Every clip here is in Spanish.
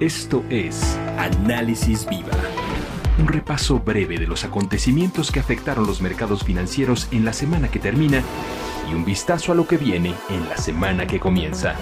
Esto es Análisis Viva, un repaso breve de los acontecimientos que afectaron los mercados financieros en la semana que termina y un vistazo a lo que viene en la semana que comienza.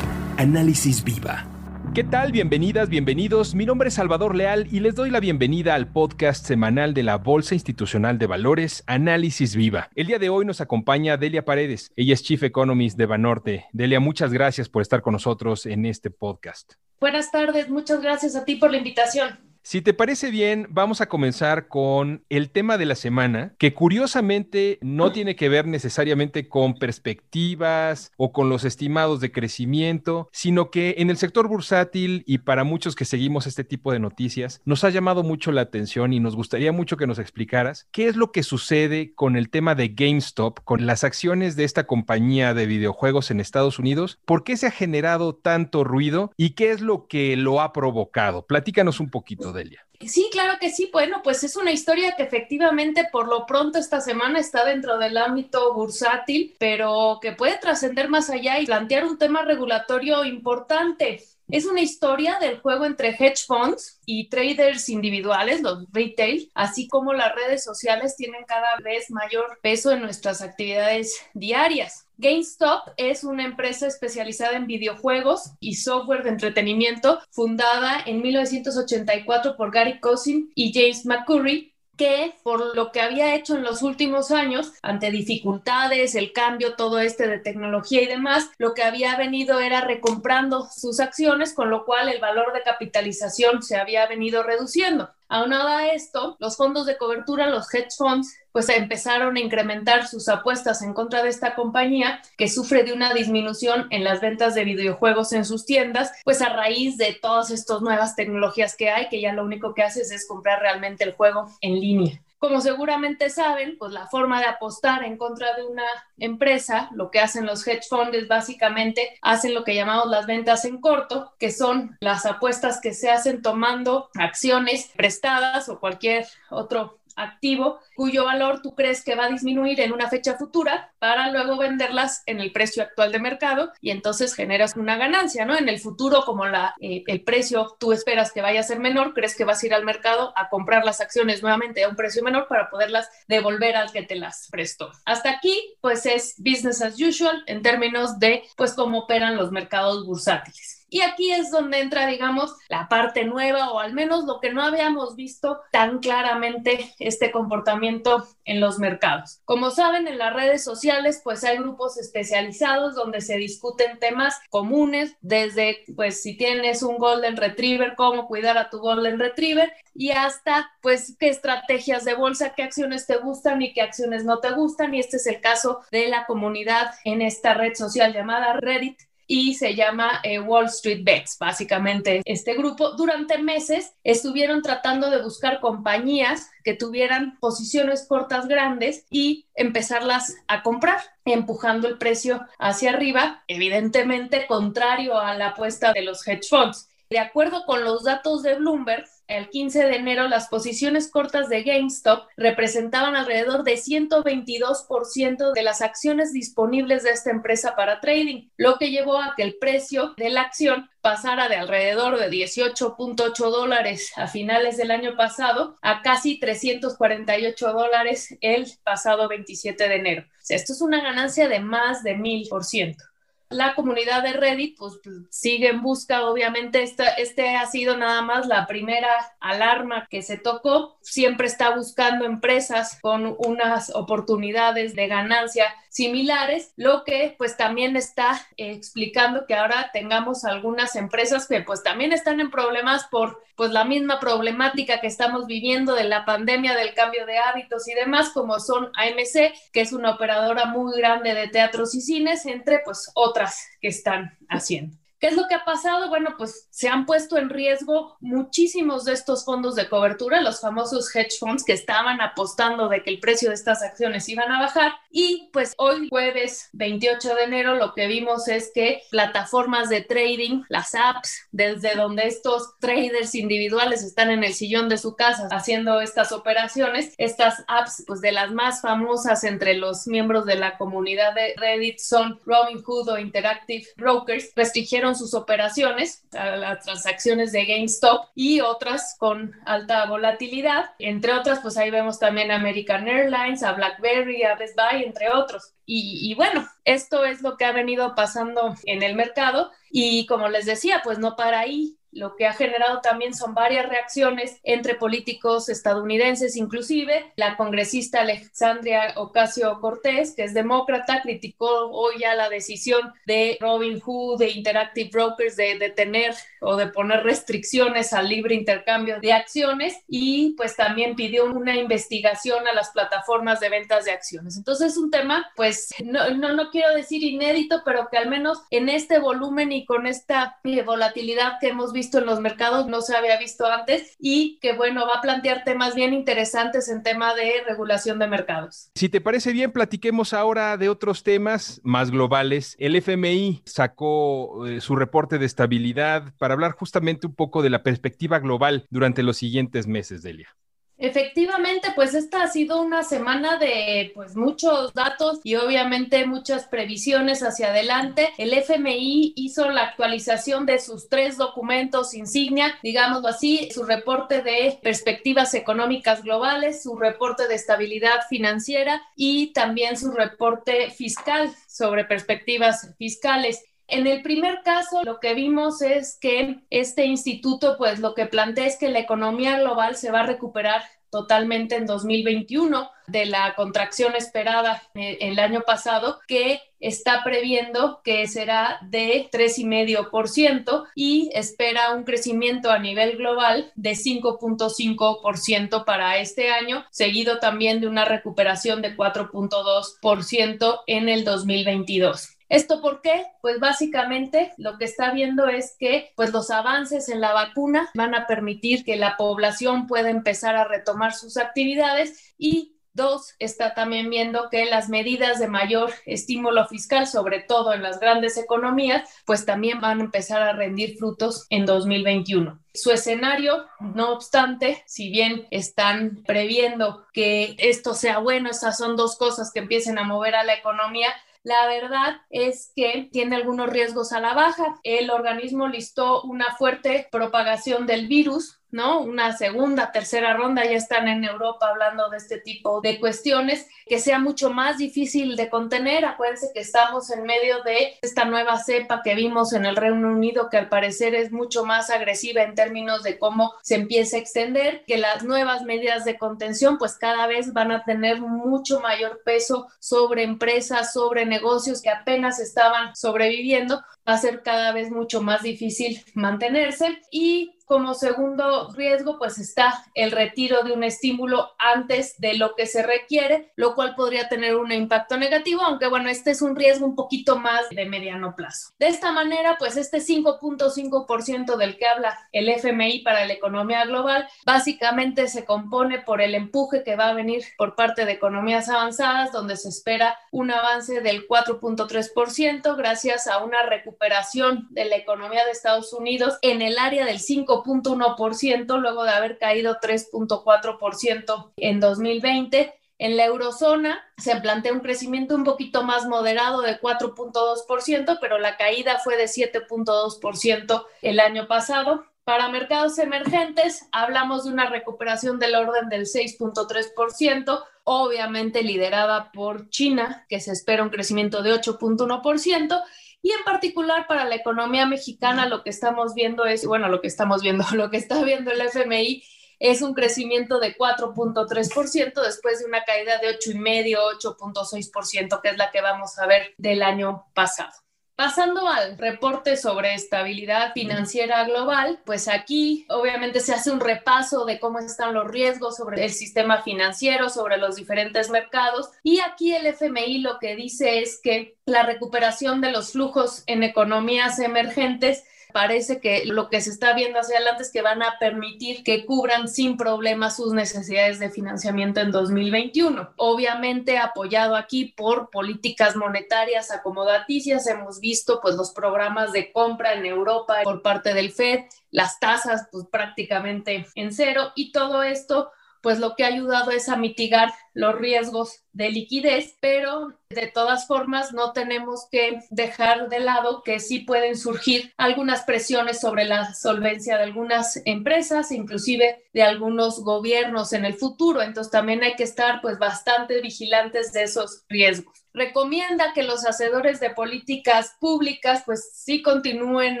Análisis Viva. ¿Qué tal? Bienvenidas, bienvenidos. Mi nombre es Salvador Leal y les doy la bienvenida al podcast semanal de la Bolsa Institucional de Valores, Análisis Viva. El día de hoy nos acompaña Delia Paredes. Ella es Chief Economist de Banorte. Delia, muchas gracias por estar con nosotros en este podcast. Buenas tardes, muchas gracias a ti por la invitación. Si te parece bien, vamos a comenzar con el tema de la semana, que curiosamente no tiene que ver necesariamente con perspectivas o con los estimados de crecimiento, sino que en el sector bursátil y para muchos que seguimos este tipo de noticias, nos ha llamado mucho la atención y nos gustaría mucho que nos explicaras qué es lo que sucede con el tema de GameStop, con las acciones de esta compañía de videojuegos en Estados Unidos, por qué se ha generado tanto ruido y qué es lo que lo ha provocado. Platícanos un poquito. Sí, claro que sí. Bueno, pues es una historia que efectivamente por lo pronto esta semana está dentro del ámbito bursátil, pero que puede trascender más allá y plantear un tema regulatorio importante. Es una historia del juego entre hedge funds y traders individuales, los retail, así como las redes sociales tienen cada vez mayor peso en nuestras actividades diarias. GameStop es una empresa especializada en videojuegos y software de entretenimiento fundada en 1984 por Gary Cousin y James McCurry que por lo que había hecho en los últimos años, ante dificultades, el cambio, todo este de tecnología y demás, lo que había venido era recomprando sus acciones, con lo cual el valor de capitalización se había venido reduciendo. Aunado a esto, los fondos de cobertura, los hedge funds, pues empezaron a incrementar sus apuestas en contra de esta compañía que sufre de una disminución en las ventas de videojuegos en sus tiendas, pues a raíz de todas estas nuevas tecnologías que hay, que ya lo único que haces es comprar realmente el juego en línea. Como seguramente saben, pues la forma de apostar en contra de una empresa, lo que hacen los hedge funds básicamente hacen lo que llamamos las ventas en corto, que son las apuestas que se hacen tomando acciones prestadas o cualquier otro activo cuyo valor tú crees que va a disminuir en una fecha futura para luego venderlas en el precio actual de mercado y entonces generas una ganancia, ¿no? En el futuro, como la, eh, el precio tú esperas que vaya a ser menor, crees que vas a ir al mercado a comprar las acciones nuevamente a un precio menor para poderlas devolver al que te las prestó. Hasta aquí, pues es business as usual en términos de, pues, cómo operan los mercados bursátiles. Y aquí es donde entra, digamos, la parte nueva o al menos lo que no habíamos visto tan claramente este comportamiento en los mercados. Como saben, en las redes sociales pues hay grupos especializados donde se discuten temas comunes, desde pues si tienes un Golden Retriever, cómo cuidar a tu Golden Retriever y hasta pues qué estrategias de bolsa, qué acciones te gustan y qué acciones no te gustan. Y este es el caso de la comunidad en esta red social llamada Reddit y se llama eh, Wall Street Bets, básicamente. Este grupo durante meses estuvieron tratando de buscar compañías que tuvieran posiciones cortas grandes y empezarlas a comprar, empujando el precio hacia arriba, evidentemente contrario a la apuesta de los hedge funds. De acuerdo con los datos de Bloomberg, el 15 de enero las posiciones cortas de GameStop representaban alrededor de 122% de las acciones disponibles de esta empresa para trading, lo que llevó a que el precio de la acción pasara de alrededor de 18.8 dólares a finales del año pasado a casi 348 dólares el pasado 27 de enero. esto es una ganancia de más de mil por ciento la comunidad de Reddit pues, sigue en busca, obviamente esta, este ha sido nada más la primera alarma que se tocó, siempre está buscando empresas con unas oportunidades de ganancia similares, lo que pues también está explicando que ahora tengamos algunas empresas que pues también están en problemas por pues la misma problemática que estamos viviendo de la pandemia, del cambio de hábitos y demás, como son AMC, que es una operadora muy grande de teatros y cines, entre pues otras que están haciendo. ¿Qué es lo que ha pasado? Bueno, pues se han puesto en riesgo muchísimos de estos fondos de cobertura, los famosos hedge funds que estaban apostando de que el precio de estas acciones iban a bajar. Y pues hoy jueves 28 de enero lo que vimos es que plataformas de trading, las apps, desde donde estos traders individuales están en el sillón de su casa haciendo estas operaciones, estas apps pues de las más famosas entre los miembros de la comunidad de Reddit son Robinhood o Interactive Brokers, restringieron sus operaciones, las transacciones de GameStop y otras con alta volatilidad. Entre otras, pues ahí vemos también a American Airlines, a BlackBerry, a Best Buy, entre otros. Y, bueno, esto es lo que ha venido pasando en el mercado y como les decía, pues no para ahí lo que ha generado también son varias reacciones entre políticos estadounidenses, inclusive la congresista Alexandria Ocasio Cortés, que es demócrata, criticó hoy ya la decisión de Robin Hood, de Interactive Brokers, de detener o de poner restricciones al libre intercambio de acciones y pues también pidió una investigación a las plataformas de ventas de acciones. Entonces es un tema, pues no, no, no quiero decir inédito, pero que al menos en este volumen y con esta volatilidad que hemos visto, en los mercados, no se había visto antes y que bueno, va a plantear temas bien interesantes en tema de regulación de mercados. Si te parece bien, platiquemos ahora de otros temas más globales. El FMI sacó eh, su reporte de estabilidad para hablar justamente un poco de la perspectiva global durante los siguientes meses, Delia. Efectivamente, pues esta ha sido una semana de pues muchos datos y obviamente muchas previsiones hacia adelante. El FMI hizo la actualización de sus tres documentos insignia, digámoslo así, su reporte de perspectivas económicas globales, su reporte de estabilidad financiera y también su reporte fiscal sobre perspectivas fiscales. En el primer caso, lo que vimos es que este instituto, pues lo que plantea es que la economía global se va a recuperar totalmente en 2021 de la contracción esperada eh, el año pasado, que está previendo que será de 3,5% y espera un crecimiento a nivel global de 5.5% para este año, seguido también de una recuperación de 4.2% en el 2022. ¿Esto por qué? Pues básicamente lo que está viendo es que pues los avances en la vacuna van a permitir que la población pueda empezar a retomar sus actividades y Dos, está también viendo que las medidas de mayor estímulo fiscal, sobre todo en las grandes economías, pues también van a empezar a rendir frutos en 2021. Su escenario, no obstante, si bien están previendo que esto sea bueno, estas son dos cosas que empiecen a mover a la economía, la verdad es que tiene algunos riesgos a la baja. El organismo listó una fuerte propagación del virus ¿no? Una segunda, tercera ronda, ya están en Europa hablando de este tipo de cuestiones, que sea mucho más difícil de contener. Acuérdense que estamos en medio de esta nueva cepa que vimos en el Reino Unido, que al parecer es mucho más agresiva en términos de cómo se empieza a extender, que las nuevas medidas de contención pues cada vez van a tener mucho mayor peso sobre empresas, sobre negocios que apenas estaban sobreviviendo, va a ser cada vez mucho más difícil mantenerse y como segundo riesgo, pues está el retiro de un estímulo antes de lo que se requiere, lo cual podría tener un impacto negativo, aunque bueno, este es un riesgo un poquito más de mediano plazo. De esta manera, pues este 5.5% del que habla el FMI para la economía global, básicamente se compone por el empuje que va a venir por parte de economías avanzadas, donde se espera un avance del 4.3% gracias a una recuperación de la economía de Estados Unidos en el área del 5 5.1% luego de haber caído 3.4% en 2020. En la eurozona se plantea un crecimiento un poquito más moderado de 4.2%, pero la caída fue de 7.2% el año pasado. Para mercados emergentes hablamos de una recuperación del orden del 6.3%, obviamente liderada por China, que se espera un crecimiento de 8.1%, y en particular para la economía mexicana lo que estamos viendo es, bueno, lo que estamos viendo, lo que está viendo el FMI es un crecimiento de 4.3% después de una caída de 8,5, 8.6%, que es la que vamos a ver del año pasado. Pasando al reporte sobre estabilidad financiera global, pues aquí obviamente se hace un repaso de cómo están los riesgos sobre el sistema financiero, sobre los diferentes mercados. Y aquí el FMI lo que dice es que la recuperación de los flujos en economías emergentes parece que lo que se está viendo hacia adelante es que van a permitir que cubran sin problema sus necesidades de financiamiento en 2021. Obviamente apoyado aquí por políticas monetarias acomodaticias, hemos visto pues los programas de compra en Europa por parte del Fed, las tasas pues prácticamente en cero y todo esto pues lo que ha ayudado es a mitigar los riesgos de liquidez, pero de todas formas no tenemos que dejar de lado que sí pueden surgir algunas presiones sobre la solvencia de algunas empresas, inclusive de algunos gobiernos en el futuro. Entonces también hay que estar pues bastante vigilantes de esos riesgos recomienda que los hacedores de políticas públicas pues sí continúen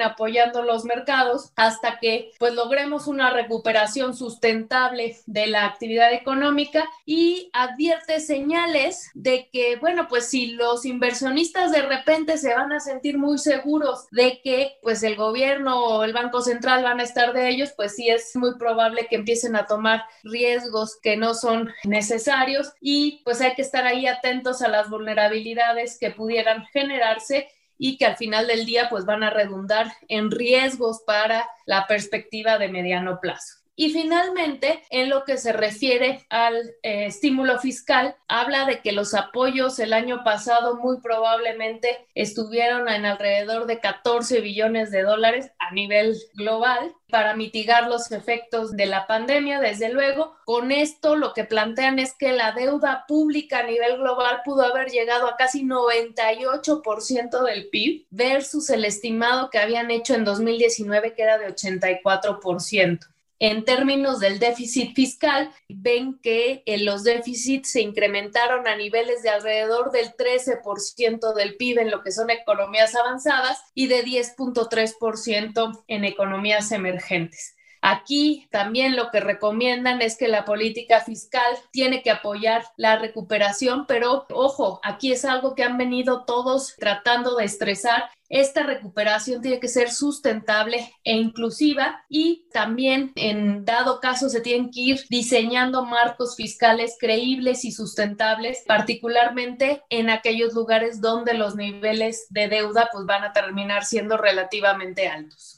apoyando los mercados hasta que pues logremos una recuperación sustentable de la actividad económica y advierte señales de que bueno pues si los inversionistas de repente se van a sentir muy seguros de que pues el gobierno o el Banco Central van a estar de ellos pues sí es muy probable que empiecen a tomar riesgos que no son necesarios y pues hay que estar ahí atentos a las vulnerabilidades que pudieran generarse y que al final del día pues van a redundar en riesgos para la perspectiva de mediano plazo. Y finalmente, en lo que se refiere al eh, estímulo fiscal, habla de que los apoyos el año pasado muy probablemente estuvieron en alrededor de 14 billones de dólares a nivel global para mitigar los efectos de la pandemia, desde luego. Con esto lo que plantean es que la deuda pública a nivel global pudo haber llegado a casi 98% del PIB versus el estimado que habían hecho en 2019 que era de 84%. En términos del déficit fiscal, ven que eh, los déficits se incrementaron a niveles de alrededor del 13% del PIB en lo que son economías avanzadas y de 10.3% en economías emergentes. Aquí también lo que recomiendan es que la política fiscal tiene que apoyar la recuperación, pero ojo, aquí es algo que han venido todos tratando de estresar esta recuperación tiene que ser sustentable e inclusiva y también en dado caso se tienen que ir diseñando marcos fiscales creíbles y sustentables, particularmente en aquellos lugares donde los niveles de deuda pues van a terminar siendo relativamente altos.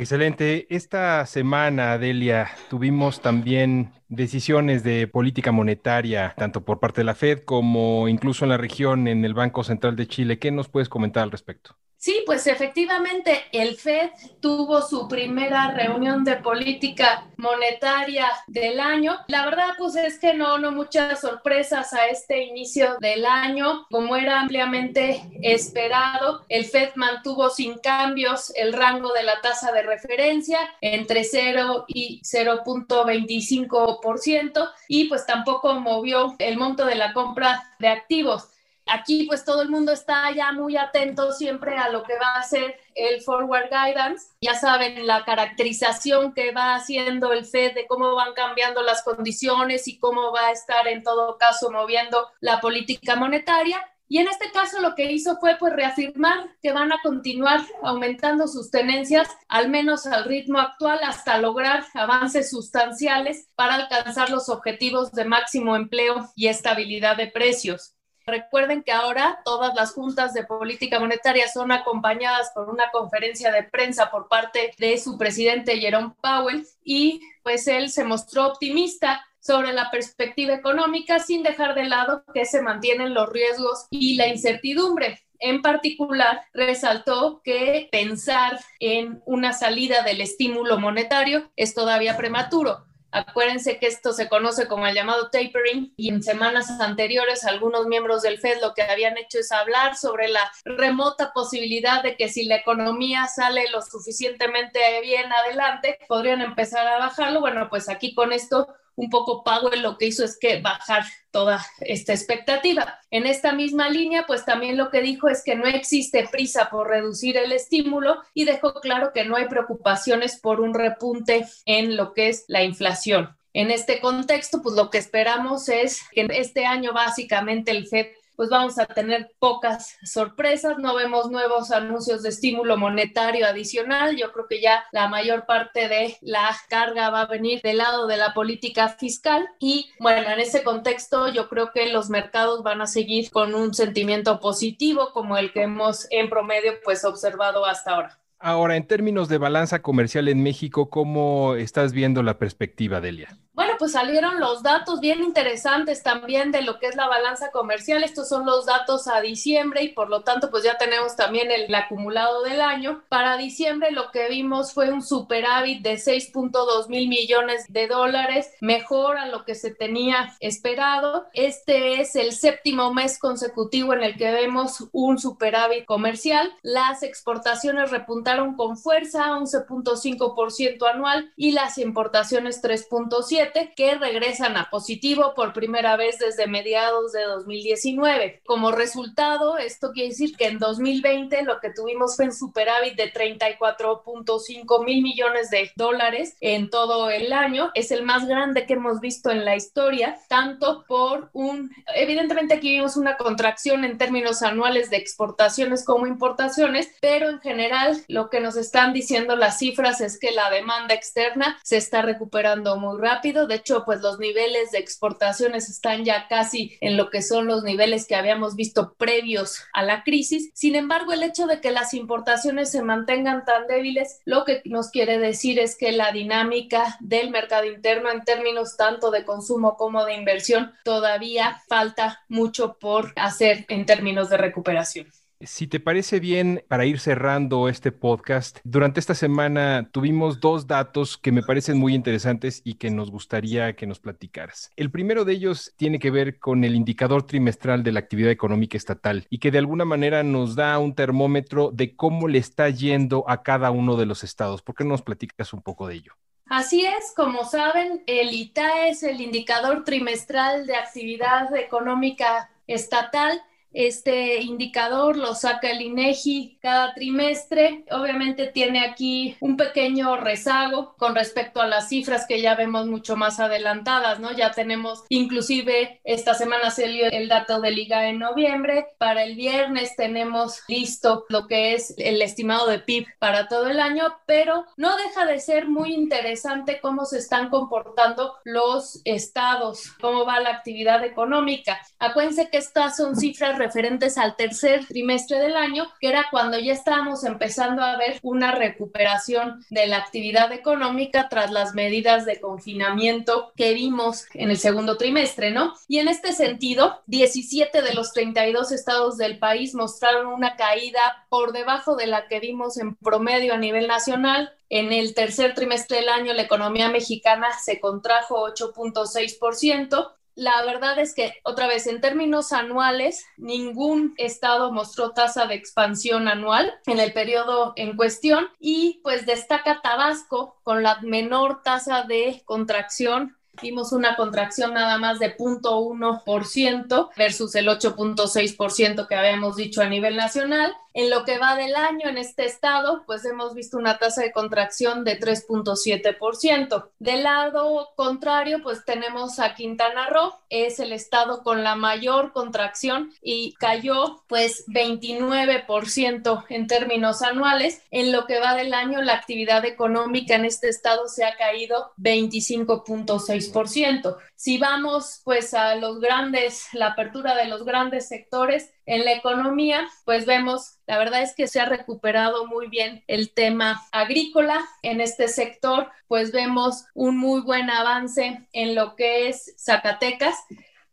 Excelente. Esta semana, Delia, tuvimos también decisiones de política monetaria, tanto por parte de la Fed como incluso en la región, en el Banco Central de Chile. ¿Qué nos puedes comentar al respecto? Sí, pues efectivamente el FED tuvo su primera reunión de política monetaria del año. La verdad, pues es que no, no muchas sorpresas a este inicio del año, como era ampliamente esperado. El FED mantuvo sin cambios el rango de la tasa de referencia entre 0 y 0.25% y pues tampoco movió el monto de la compra de activos. Aquí pues todo el mundo está ya muy atento siempre a lo que va a ser el forward guidance. Ya saben la caracterización que va haciendo el Fed de cómo van cambiando las condiciones y cómo va a estar en todo caso moviendo la política monetaria. Y en este caso lo que hizo fue pues reafirmar que van a continuar aumentando sus tenencias al menos al ritmo actual hasta lograr avances sustanciales para alcanzar los objetivos de máximo empleo y estabilidad de precios. Recuerden que ahora todas las juntas de política monetaria son acompañadas por una conferencia de prensa por parte de su presidente Jerome Powell y pues él se mostró optimista sobre la perspectiva económica sin dejar de lado que se mantienen los riesgos y la incertidumbre. En particular, resaltó que pensar en una salida del estímulo monetario es todavía prematuro Acuérdense que esto se conoce como el llamado tapering y en semanas anteriores algunos miembros del Fed lo que habían hecho es hablar sobre la remota posibilidad de que si la economía sale lo suficientemente bien adelante, podrían empezar a bajarlo. Bueno, pues aquí con esto un poco Powell lo que hizo es que bajar toda esta expectativa. En esta misma línea, pues también lo que dijo es que no existe prisa por reducir el estímulo y dejó claro que no hay preocupaciones por un repunte en lo que es la inflación. En este contexto, pues lo que esperamos es que este año básicamente el FED pues vamos a tener pocas sorpresas, no vemos nuevos anuncios de estímulo monetario adicional, yo creo que ya la mayor parte de la carga va a venir del lado de la política fiscal y bueno, en ese contexto yo creo que los mercados van a seguir con un sentimiento positivo como el que hemos en promedio pues observado hasta ahora. Ahora, en términos de balanza comercial en México, ¿cómo estás viendo la perspectiva, Delia? Bueno, pues salieron los datos bien interesantes también de lo que es la balanza comercial. Estos son los datos a diciembre y por lo tanto pues ya tenemos también el, acumulado del año. Para diciembre lo que vimos fue un superávit de 6.2 mil millones de dólares, mejor a lo que se tenía esperado. Este es el séptimo mes consecutivo en el que vemos un superávit comercial. Las exportaciones repuntaron con fuerza, 11.5% anual y las importaciones 3.7 que regresan a positivo por primera vez desde mediados de 2019. Como resultado, esto quiere decir que en 2020 lo que tuvimos fue un superávit de 34.5 mil millones de dólares en todo el año. Es el más grande que hemos visto en la historia, tanto por un, evidentemente aquí vimos una contracción en términos anuales de exportaciones como importaciones, pero en general lo que nos están diciendo las cifras es que la demanda externa se está recuperando muy rápido de hecho, pues los niveles de exportaciones están ya casi en lo que son los niveles que habíamos visto previos a la crisis. Sin embargo, el hecho de que las importaciones se mantengan tan débiles, lo que nos quiere decir es que la dinámica del mercado interno en términos tanto de consumo como de inversión todavía falta mucho por hacer en términos de recuperación. Si te parece bien, para ir cerrando este podcast, durante esta semana tuvimos dos datos que me parecen muy interesantes y que nos gustaría que nos platicaras. El primero de ellos tiene que ver con el indicador trimestral de la actividad económica estatal y que de alguna manera nos da un termómetro de cómo le está yendo a cada uno de los estados. ¿Por qué no nos platicas un poco de ello? Así es, como saben, el ITA es el indicador trimestral de actividad económica estatal este indicador lo saca el INEGI cada trimestre. Obviamente tiene aquí un pequeño rezago con respecto a las cifras que ya vemos mucho más adelantadas, ¿no? Ya tenemos inclusive esta semana se dio el dato de Liga en noviembre. Para el viernes tenemos listo lo que es el estimado de PIB para todo el año, pero no deja de ser muy interesante cómo se están comportando los estados, cómo va la actividad económica. Acuérdense que estas son cifras referentes al tercer trimestre del año, que era cuando ya estábamos empezando a ver una recuperación de la actividad económica tras las medidas de confinamiento que vimos en el segundo trimestre, ¿no? Y en este sentido, 17 de los 32 estados del país mostraron una caída por debajo de la que vimos en promedio a nivel nacional, en el tercer trimestre del año, la economía mexicana se contrajo 8.6%, la verdad es que, otra vez, en términos anuales, ningún estado mostró tasa de expansión anual en el periodo en cuestión y pues destaca Tabasco con la menor tasa de contracción Vimos una contracción nada más de 0.1% versus el 8.6% que habíamos dicho a nivel nacional. En lo que va del año en este estado, pues hemos visto una tasa de contracción de 3.7%. Del lado contrario, pues tenemos a Quintana Roo, es el estado con la mayor contracción y cayó pues 29% en términos anuales. En lo que va del año, la actividad económica en este estado se ha caído 25.6%. Si vamos pues a los grandes, la apertura de los grandes sectores, en la economía, pues vemos, la verdad es que se ha recuperado muy bien el tema agrícola. En este sector, pues vemos un muy buen avance en lo que es Zacatecas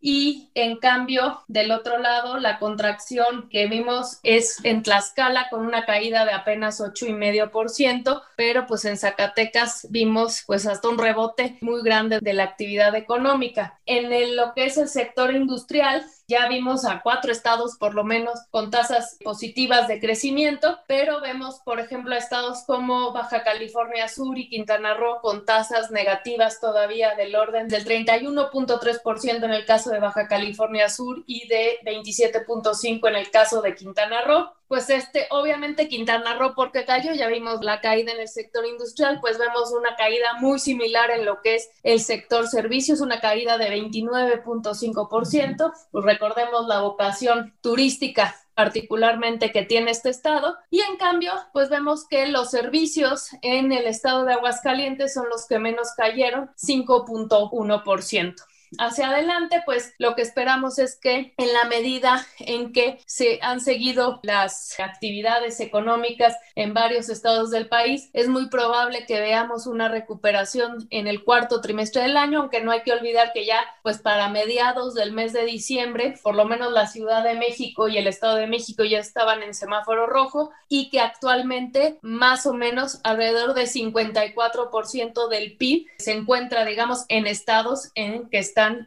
y en cambio del otro lado la contracción que vimos es en Tlaxcala con una caída de apenas ocho y medio por ciento, pero pues en Zacatecas vimos pues hasta un rebote muy grande de la actividad económica. En lo que es el sector industrial ya vimos a cuatro estados por lo menos con tasas positivas de crecimiento, pero vemos, por ejemplo, estados como Baja California Sur y Quintana Roo con tasas negativas todavía del orden del 31.3% en el caso de Baja California Sur y de 27.5% en el caso de Quintana Roo pues este, obviamente Quintana Roo porque cayó, ya vimos la caída en el sector industrial, pues vemos una caída muy similar en lo que es el sector servicios, una caída de 29.5%, pues recordemos la vocación turística particularmente que tiene este estado y en cambio pues vemos que los servicios en el estado de Aguascalientes son los que menos cayeron 5.1%. hacia adelante, pues lo que esperamos es que en la medida en que se han seguido las actividades económicas en varios estados del país, es muy probable que veamos una recuperación en el cuarto trimestre del año, aunque no hay que olvidar que ya pues para mediados del mes de diciembre, por lo menos la Ciudad de México y el Estado de México ya estaban en semáforo rojo y que actualmente más o menos alrededor de 54% del PIB se encuentra, digamos, en estados en que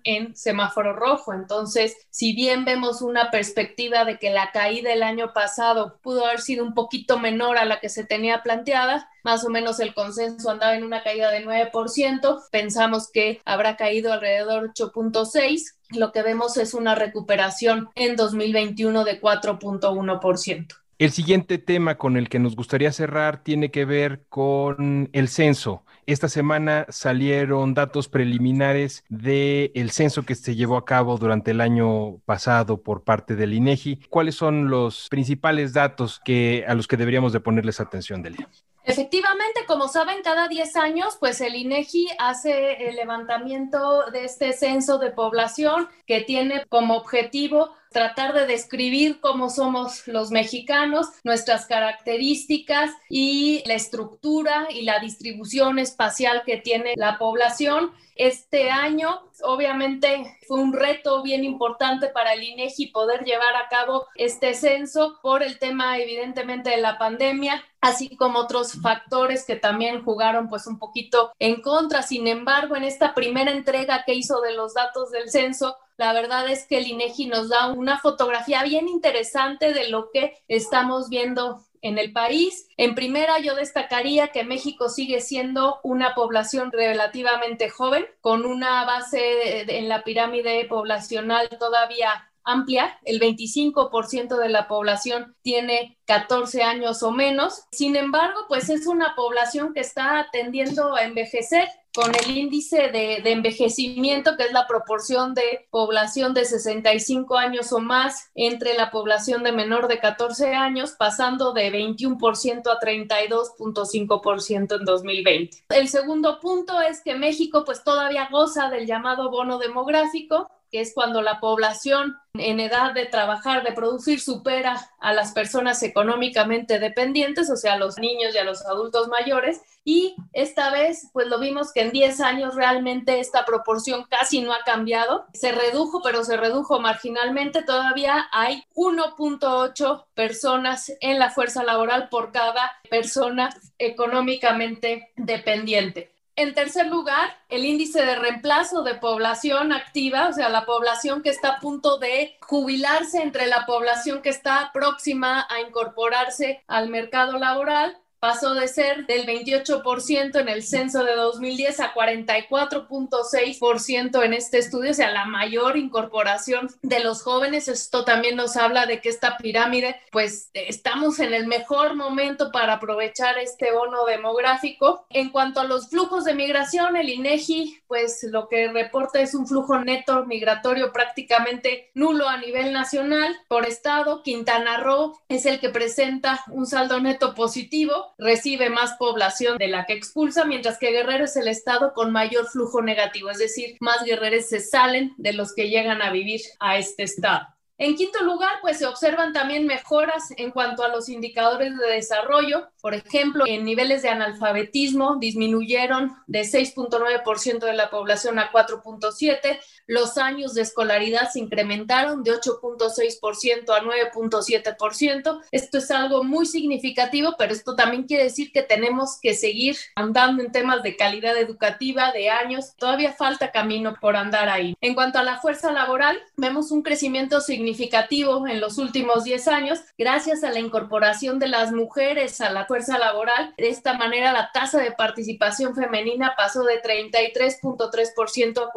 en semáforo rojo. Entonces, si bien vemos una perspectiva de que la caída del año pasado pudo haber sido un poquito menor a la que se tenía planteada, más o menos el consenso andaba en una caída de 9%, pensamos que habrá caído alrededor 8.6%, lo que vemos es una recuperación en 2021 de 4.1%. El siguiente tema con el que nos gustaría cerrar tiene que ver con el censo. Esta semana salieron datos preliminares del el censo que se llevó a cabo durante el año pasado por parte del INEGI. ¿Cuáles son los principales datos que, a los que deberíamos de ponerles atención, Delia? Efectivamente, como saben, cada 10 años, pues el INEGI hace el levantamiento de este censo de población que tiene como objetivo tratar de describir cómo somos los mexicanos, nuestras características y la estructura y la distribución espacial que tiene la población. Este año, obviamente, fue un reto bien importante para el INEGI poder llevar a cabo este censo por el tema, evidentemente, de la pandemia, así como otros factores que también jugaron pues un poquito en contra. Sin embargo, en esta primera entrega que hizo de los datos del censo, la verdad es que el INEGI nos da una fotografía bien interesante de lo que estamos viendo en el país. En primera, yo destacaría que México sigue siendo una población relativamente joven, con una base en la pirámide poblacional todavía amplia, el 25% de la población tiene 14 años o menos. Sin embargo, pues es una población que está tendiendo a envejecer con el índice de, envejecimiento, que es la proporción de población de 65 años o más entre la población de menor de 14 años, pasando de 21% a 32.5% en 2020. El segundo punto es que México pues todavía goza del llamado bono demográfico, que es cuando la población en edad de trabajar, de producir, supera a las personas económicamente dependientes, o sea, a los niños y a los adultos mayores. Y esta vez, pues lo vimos que en 10 años realmente esta proporción casi no ha cambiado. Se redujo, pero se redujo marginalmente. Todavía hay 1.8 personas en la fuerza laboral por cada persona económicamente dependiente. En tercer lugar, el índice de reemplazo de población activa, o sea, la población que está a punto de jubilarse entre la población que está próxima a incorporarse al mercado laboral, pasó de ser del 28% en el censo de 2010 a 44.6% en este estudio, o sea, la mayor incorporación de los jóvenes. Esto también nos habla de que esta pirámide, pues estamos en el mejor momento para aprovechar este bono demográfico. En cuanto a los flujos de migración, el INEGI, pues lo que reporta es un flujo neto migratorio prácticamente nulo a nivel nacional por estado. Quintana Roo es el que presenta un saldo neto positivo recibe más población de la que expulsa, mientras que Guerrero es el estado con mayor flujo negativo, es decir, más guerreros se salen de los que llegan a vivir a este estado. En quinto lugar, pues se observan también mejoras en cuanto a los indicadores de desarrollo. Por ejemplo, en niveles de analfabetismo disminuyeron de 6.9% de la población a 4.7%. Los años de escolaridad se incrementaron de 8.6% a 9.7%. Esto es algo muy significativo, pero esto también quiere decir que tenemos que seguir andando en temas de calidad educativa, de años. Todavía falta camino por andar ahí. En cuanto a la fuerza laboral, vemos un crecimiento significativo en los últimos 10 años gracias a la incorporación de las mujeres a la fuerza laboral. De esta manera, la tasa de participación femenina pasó de 33.3% a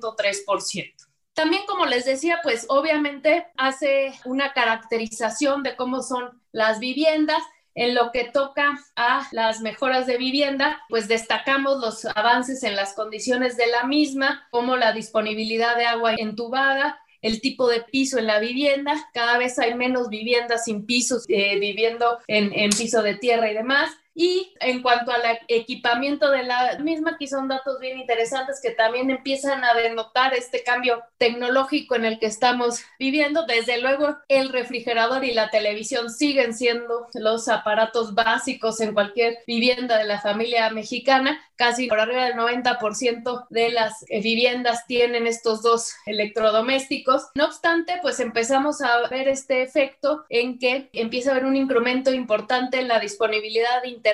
49.3%. También, como les decía, pues obviamente hace una caracterización de cómo son las viviendas. En lo que toca a las mejoras de vivienda, pues destacamos los avances en las condiciones de la misma, como la disponibilidad de agua entubada, el tipo de piso en la vivienda. Cada vez hay menos viviendas sin pisos, eh, viviendo en, en piso de tierra y demás Y en cuanto al equipamiento de la misma, aquí son datos bien interesantes que también empiezan a denotar este cambio tecnológico en el que estamos viviendo. Desde luego, el refrigerador y la televisión siguen siendo los aparatos básicos en cualquier vivienda de la familia mexicana. Casi por arriba del 90% de las eh, viviendas tienen estos dos electrodomésticos. No obstante, pues empezamos a ver este efecto en que empieza a haber un incremento importante en la disponibilidad de Internet,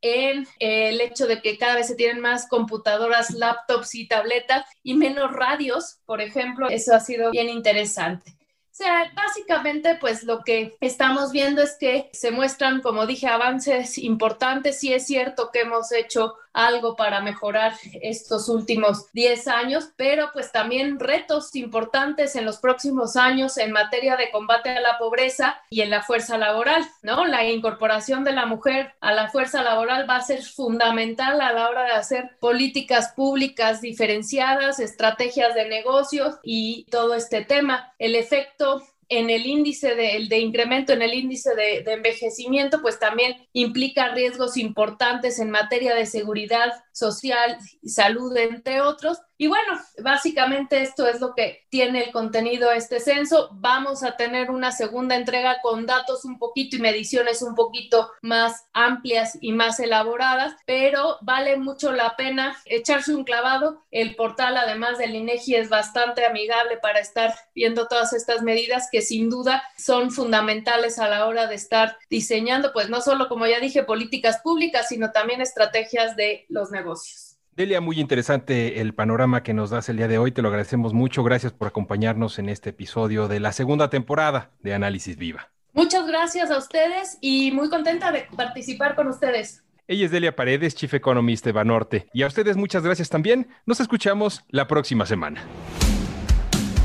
en eh, el hecho de que cada vez se tienen más computadoras, laptops y tabletas y menos radios, por ejemplo. Eso ha sido bien interesante. O sea, básicamente, pues lo que estamos viendo es que se muestran, como dije, avances importantes. Sí es cierto que hemos hecho algo para mejorar estos últimos 10 años, pero pues también retos importantes en los próximos años en materia de combate a la pobreza y en la fuerza laboral, ¿no? La incorporación de la mujer a la fuerza laboral va a ser fundamental a la hora de hacer políticas públicas diferenciadas, estrategias de negocios y todo este tema. El efecto en el índice de, de incremento en el índice de, de, envejecimiento, pues también implica riesgos importantes en materia de seguridad social salud, entre otros. Y bueno, básicamente esto es lo que tiene el contenido este censo. Vamos a tener una segunda entrega con datos un poquito y mediciones un poquito más amplias y más elaboradas, pero vale mucho la pena echarse un clavado. El portal, además del INEGI, es bastante amigable para estar viendo todas estas medidas que sin duda son fundamentales a la hora de estar diseñando, pues no solo, como ya dije, políticas públicas, sino también estrategias de los negocios. Delia, muy interesante el panorama que nos das el día de hoy. Te lo agradecemos mucho. Gracias por acompañarnos en este episodio de la segunda temporada de Análisis Viva. Muchas gracias a ustedes y muy contenta de participar con ustedes. Ella es Delia Paredes, Chief Economist de Banorte. Y a ustedes muchas gracias también. Nos escuchamos la próxima semana.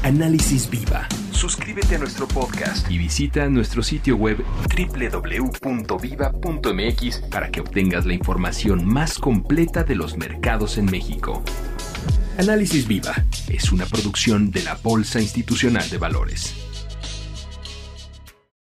Análisis Viva suscríbete a nuestro podcast y visita nuestro sitio web www.viva.mx para que obtengas la información más completa de los mercados en México. Análisis Viva es una producción de la Bolsa Institucional de Valores.